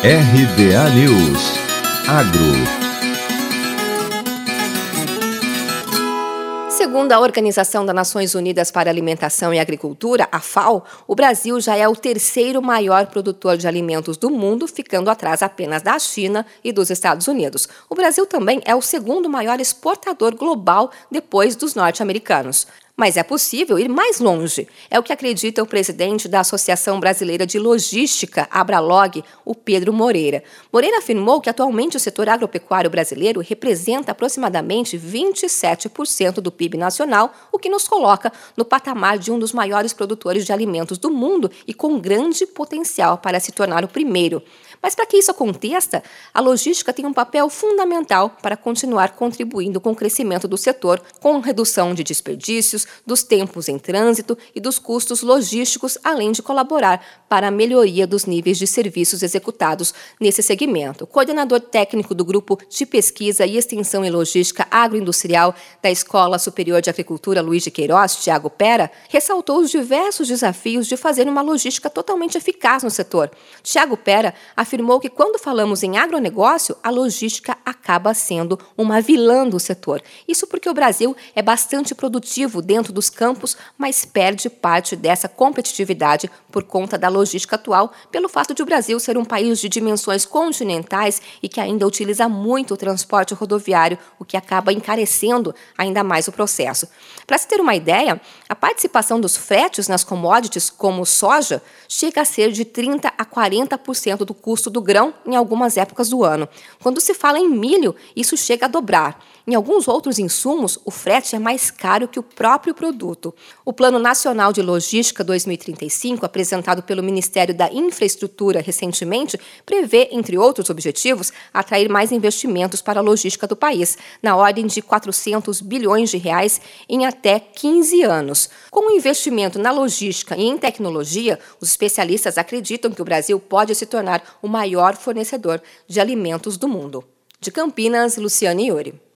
RBA News Agro Segundo a Organização das Nações Unidas para Alimentação e Agricultura, a FAO, o Brasil já é o terceiro maior produtor de alimentos do mundo, ficando atrás apenas da China e dos Estados Unidos. O Brasil também é o segundo maior exportador global depois dos norte-americanos. Mas é possível ir mais longe. É o que acredita o presidente da Associação Brasileira de Logística, Abralog, o Pedro Moreira. Moreira afirmou que atualmente o setor agropecuário brasileiro representa aproximadamente 27% do PIB nacional, o que nos coloca no patamar de um dos maiores produtores de alimentos do mundo e com grande potencial para se tornar o primeiro. Mas para que isso aconteça, a logística tem um papel fundamental para continuar contribuindo com o crescimento do setor, com redução de desperdícios, dos tempos em trânsito e dos custos logísticos, além de colaborar para a melhoria dos níveis de serviços executados nesse segmento. O coordenador técnico do Grupo de Pesquisa e Extensão em Logística Agroindustrial da Escola Superior de Agricultura Luiz de Queiroz, Tiago Pera, ressaltou os diversos desafios de fazer uma logística totalmente eficaz no setor. Tiago Pera afirmou que quando falamos em agronegócio, a logística acaba sendo uma vilã do setor. Isso porque o Brasil é bastante produtivo dentro dos campos, mas perde parte dessa competitividade por conta da logística atual, pelo fato de o Brasil ser um país de dimensões continentais e que ainda utiliza muito o transporte rodoviário, o que acaba encarecendo ainda mais o processo. Para se ter uma ideia, a participação dos fretes nas commodities, como soja, chega a ser de 30 a 40% do custo do grão em algumas épocas do ano. Quando se fala em milho, isso chega a dobrar. Em alguns outros insumos, o frete é mais caro que o próprio produto. O Plano Nacional de Logística 2035, apresentado pelo Ministério da Infraestrutura recentemente, prevê, entre outros objetivos, atrair mais investimentos para a logística do país, na ordem de 400 bilhões de reais em até 15 anos. Com o investimento na logística e em tecnologia, os especialistas acreditam que o Brasil pode se tornar o maior fornecedor de alimentos do mundo. De Campinas, Luciane Iuri.